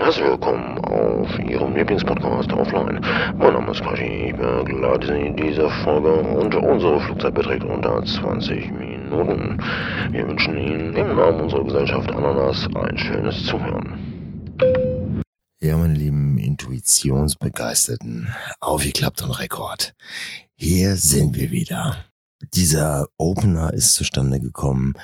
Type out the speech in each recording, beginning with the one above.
Herzlich willkommen auf Ihrem Lieblingspodcast Offline. Mein Name ist Quashi, ich begleite Sie in dieser Folge und unsere Flugzeit beträgt unter 20 Minuten. Wir wünschen Ihnen im Namen unserer Gesellschaft Ananas ein schönes Zuhören. Ja, meine lieben Intuitionsbegeisterten, aufgeklappt und Rekord. Hier sind wir wieder. Dieser Opener ist zustande gekommen,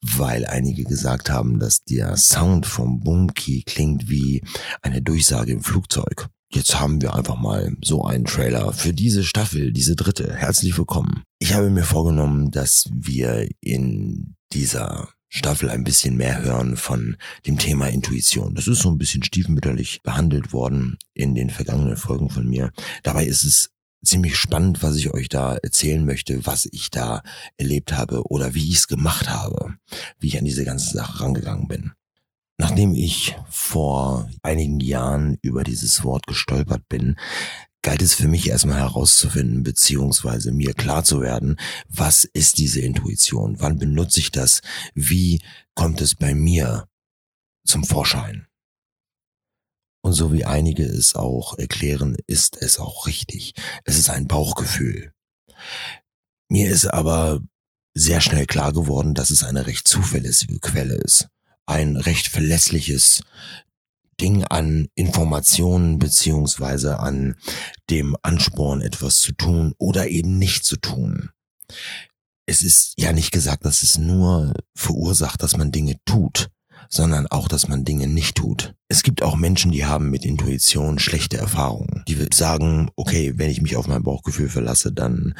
weil einige gesagt haben, dass der Sound vom Boomkey klingt wie eine Durchsage im Flugzeug. Jetzt haben wir einfach mal so einen Trailer für diese Staffel, diese dritte. Herzlich willkommen. Ich habe mir vorgenommen, dass wir in dieser Staffel ein bisschen mehr hören von dem Thema Intuition. Das ist so ein bisschen stiefmütterlich behandelt worden in den vergangenen Folgen von mir. Dabei ist es ziemlich spannend, was ich euch da erzählen möchte, was ich da erlebt habe oder wie ich es gemacht habe, wie ich an diese ganze Sache rangegangen bin. Nachdem ich vor einigen Jahren über dieses Wort gestolpert bin, galt es für mich erstmal herauszufinden, beziehungsweise mir klar zu werden, was ist diese Intuition? Wann benutze ich das? Wie kommt es bei mir zum Vorschein? Und so wie einige es auch erklären, ist es auch richtig. Es ist ein Bauchgefühl. Mir ist aber sehr schnell klar geworden, dass es eine recht zuverlässige Quelle ist. Ein recht verlässliches Ding an Informationen beziehungsweise an dem Ansporn, etwas zu tun oder eben nicht zu tun. Es ist ja nicht gesagt, dass es nur verursacht, dass man Dinge tut sondern auch, dass man Dinge nicht tut. Es gibt auch Menschen, die haben mit Intuition schlechte Erfahrungen. Die sagen, okay, wenn ich mich auf mein Bauchgefühl verlasse, dann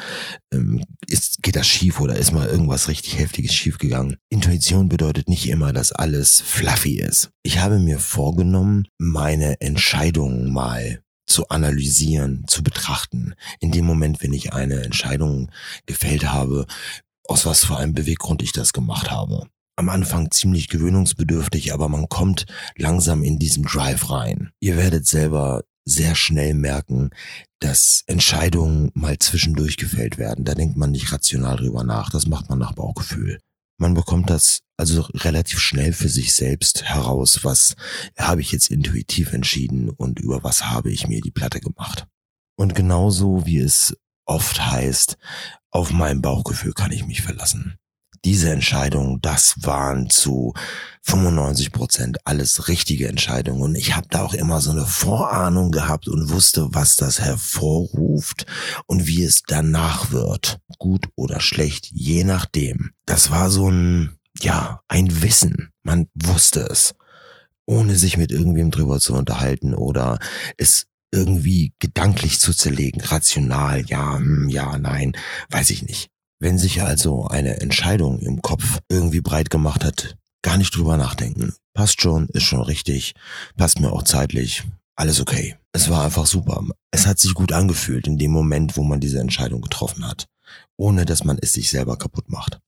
ähm, ist, geht das schief oder ist mal irgendwas richtig Heftiges schiefgegangen. Intuition bedeutet nicht immer, dass alles fluffy ist. Ich habe mir vorgenommen, meine Entscheidungen mal zu analysieren, zu betrachten. In dem Moment, wenn ich eine Entscheidung gefällt habe, aus was für einem Beweggrund ich das gemacht habe am Anfang ziemlich gewöhnungsbedürftig, aber man kommt langsam in diesen Drive rein. Ihr werdet selber sehr schnell merken, dass Entscheidungen mal zwischendurch gefällt werden. Da denkt man nicht rational drüber nach, das macht man nach Bauchgefühl. Man bekommt das also relativ schnell für sich selbst heraus, was habe ich jetzt intuitiv entschieden und über was habe ich mir die Platte gemacht. Und genauso wie es oft heißt, auf mein Bauchgefühl kann ich mich verlassen diese Entscheidung, das waren zu 95 Prozent alles richtige Entscheidungen. Und ich habe da auch immer so eine Vorahnung gehabt und wusste, was das hervorruft und wie es danach wird. Gut oder schlecht, je nachdem. Das war so ein, ja, ein Wissen. Man wusste es. Ohne sich mit irgendwem drüber zu unterhalten oder es irgendwie gedanklich zu zerlegen, rational, ja, hm, ja, nein, weiß ich nicht. Wenn sich also eine Entscheidung im Kopf irgendwie breit gemacht hat, gar nicht drüber nachdenken. Passt schon, ist schon richtig, passt mir auch zeitlich, alles okay. Es war einfach super. Es hat sich gut angefühlt in dem Moment, wo man diese Entscheidung getroffen hat, ohne dass man es sich selber kaputt macht.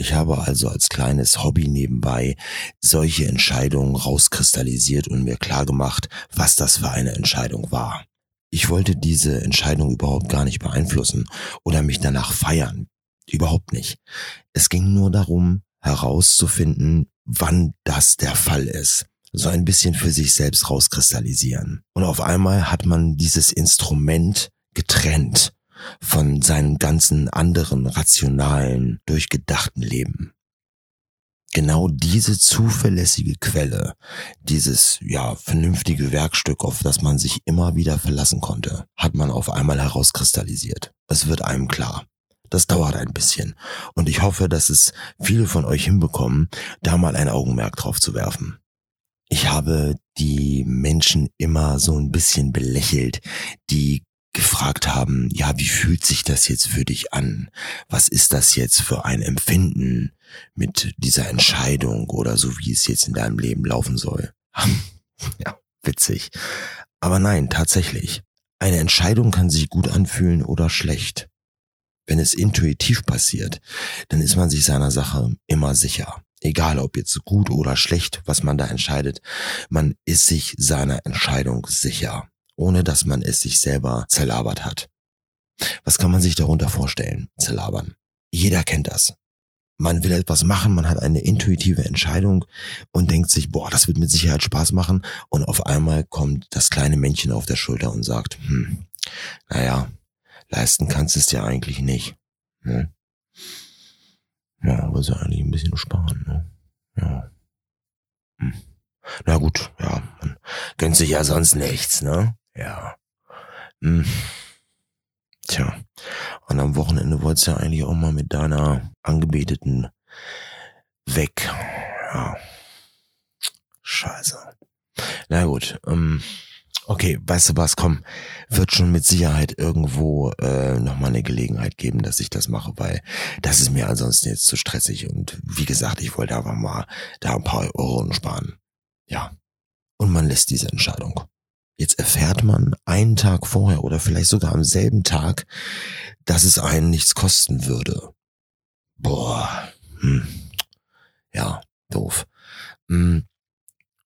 Ich habe also als kleines Hobby nebenbei solche Entscheidungen rauskristallisiert und mir klar gemacht, was das für eine Entscheidung war. Ich wollte diese Entscheidung überhaupt gar nicht beeinflussen oder mich danach feiern. Überhaupt nicht. Es ging nur darum, herauszufinden, wann das der Fall ist. So ein bisschen für sich selbst rauskristallisieren. Und auf einmal hat man dieses Instrument getrennt von seinem ganzen anderen rationalen, durchgedachten Leben genau diese zuverlässige Quelle, dieses ja vernünftige Werkstück, auf das man sich immer wieder verlassen konnte, hat man auf einmal herauskristallisiert. Es wird einem klar. Das dauert ein bisschen. Und ich hoffe, dass es viele von euch hinbekommen, da mal ein Augenmerk drauf zu werfen. Ich habe die Menschen immer so ein bisschen belächelt, die gefragt haben, ja, wie fühlt sich das jetzt für dich an? Was ist das jetzt für ein Empfinden mit dieser Entscheidung oder so, wie es jetzt in deinem Leben laufen soll? ja, witzig. Aber nein, tatsächlich. Eine Entscheidung kann sich gut anfühlen oder schlecht. Wenn es intuitiv passiert, dann ist man sich seiner Sache immer sicher. Egal ob jetzt gut oder schlecht, was man da entscheidet, man ist sich seiner Entscheidung sicher ohne dass man es sich selber zerlabert hat. Was kann man sich darunter vorstellen? Zerlabern. Jeder kennt das. Man will etwas machen, man hat eine intuitive Entscheidung und denkt sich, boah, das wird mit Sicherheit Spaß machen. Und auf einmal kommt das kleine Männchen auf der Schulter und sagt, hm, naja, leisten kannst du es ja eigentlich nicht. Ne? Ja, aber so eigentlich ein bisschen sparen, ne? Ja. Hm. Na gut, ja, man gönnt sich ja sonst nichts, ne? Ja. Hm. Tja, und am Wochenende wolltest du ja eigentlich auch mal mit deiner Angebeteten weg. Ja. Scheiße. Na gut, ähm, okay, weißt du was, komm, wird schon mit Sicherheit irgendwo äh, nochmal eine Gelegenheit geben, dass ich das mache, weil das ist mir ansonsten jetzt zu stressig und wie gesagt, ich wollte aber mal da ein paar Euro sparen. Ja. Und man lässt diese Entscheidung. Jetzt erfährt man einen Tag vorher oder vielleicht sogar am selben Tag, dass es einen nichts kosten würde. Boah. Hm. Ja, doof. Hm.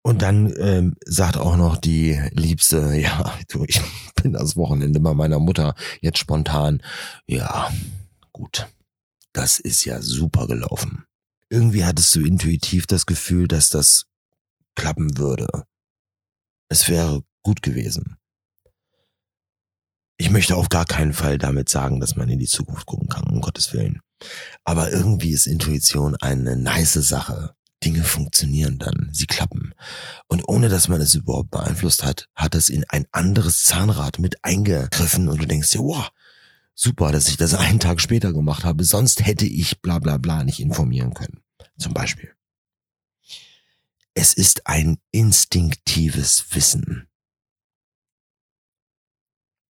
Und dann ähm, sagt auch noch die Liebste, ja, du, ich bin das Wochenende bei meiner Mutter jetzt spontan. Ja, gut. Das ist ja super gelaufen. Irgendwie hattest du intuitiv das Gefühl, dass das klappen würde. Es wäre gut gewesen. Ich möchte auf gar keinen Fall damit sagen, dass man in die Zukunft gucken kann, um Gottes Willen. Aber irgendwie ist Intuition eine nice Sache. Dinge funktionieren dann, sie klappen. Und ohne dass man es überhaupt beeinflusst hat, hat es in ein anderes Zahnrad mit eingegriffen und du denkst dir, wow, super, dass ich das einen Tag später gemacht habe, sonst hätte ich bla bla bla nicht informieren können. Zum Beispiel. Es ist ein instinktives Wissen.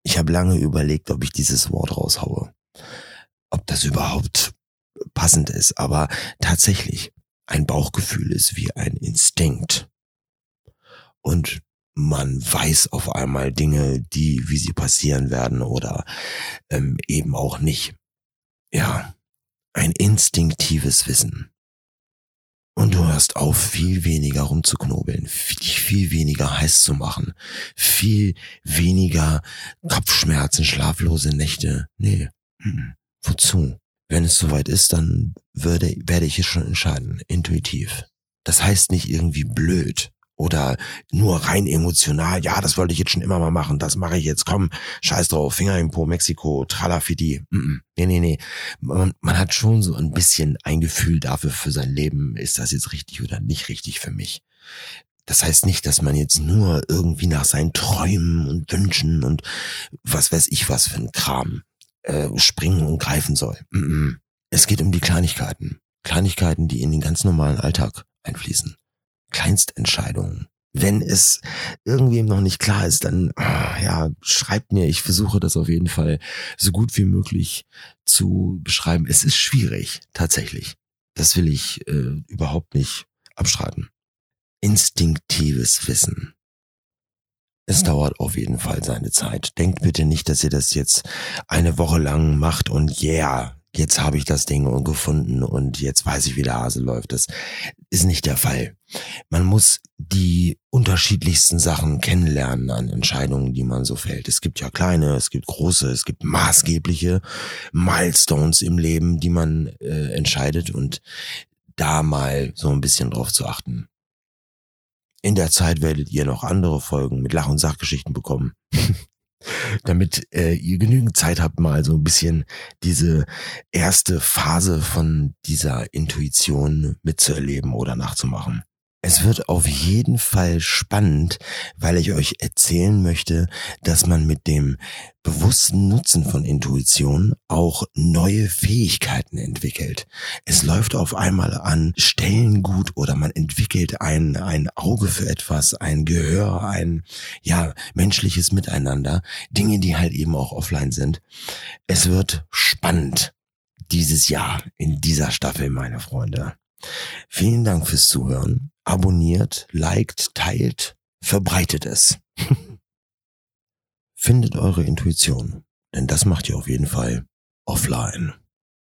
Ich habe lange überlegt, ob ich dieses Wort raushaue. Ob das überhaupt passend ist. Aber tatsächlich, ein Bauchgefühl ist wie ein Instinkt. Und man weiß auf einmal Dinge, die, wie sie passieren werden oder ähm, eben auch nicht. Ja, ein instinktives Wissen. Und du hörst auf, viel weniger rumzuknobeln, dich viel weniger heiß zu machen, viel weniger Kopfschmerzen, schlaflose Nächte. Nee, wozu? Wenn es soweit ist, dann würde, werde ich es schon entscheiden, intuitiv. Das heißt nicht irgendwie blöd, oder nur rein emotional, ja, das wollte ich jetzt schon immer mal machen, das mache ich jetzt, komm, scheiß drauf, Finger im Po, Mexiko, tralafidi. Mm -mm. Nee, nee, nee. Man, man hat schon so ein bisschen ein Gefühl dafür für sein Leben, ist das jetzt richtig oder nicht richtig für mich. Das heißt nicht, dass man jetzt nur irgendwie nach seinen Träumen und Wünschen und was weiß ich was für ein Kram äh, springen und greifen soll. Mm es geht um die Kleinigkeiten. Kleinigkeiten, die in den ganz normalen Alltag einfließen. Kleinstentscheidungen. Wenn es irgendwem noch nicht klar ist, dann ja, schreibt mir. Ich versuche das auf jeden Fall so gut wie möglich zu beschreiben. Es ist schwierig, tatsächlich. Das will ich äh, überhaupt nicht abstreiten. Instinktives Wissen. Es dauert auf jeden Fall seine Zeit. Denkt bitte nicht, dass ihr das jetzt eine Woche lang macht und yeah, jetzt habe ich das Ding gefunden und jetzt weiß ich, wie der Hase läuft. Das ist nicht der Fall. Man muss die unterschiedlichsten Sachen kennenlernen an Entscheidungen, die man so fällt. Es gibt ja kleine, es gibt große, es gibt maßgebliche Milestones im Leben, die man äh, entscheidet und da mal so ein bisschen drauf zu achten. In der Zeit werdet ihr noch andere Folgen mit Lach- und Sachgeschichten bekommen. damit äh, ihr genügend Zeit habt, mal so ein bisschen diese erste Phase von dieser Intuition mitzuerleben oder nachzumachen. Es wird auf jeden Fall spannend, weil ich euch erzählen möchte, dass man mit dem bewussten Nutzen von Intuition auch neue Fähigkeiten entwickelt. Es läuft auf einmal an Stellen gut oder man entwickelt ein, ein Auge für etwas, ein Gehör, ein, ja, menschliches Miteinander. Dinge, die halt eben auch offline sind. Es wird spannend dieses Jahr in dieser Staffel, meine Freunde. Vielen Dank fürs Zuhören abonniert, liked, teilt, verbreitet es. Findet eure Intuition, denn das macht ihr auf jeden Fall offline.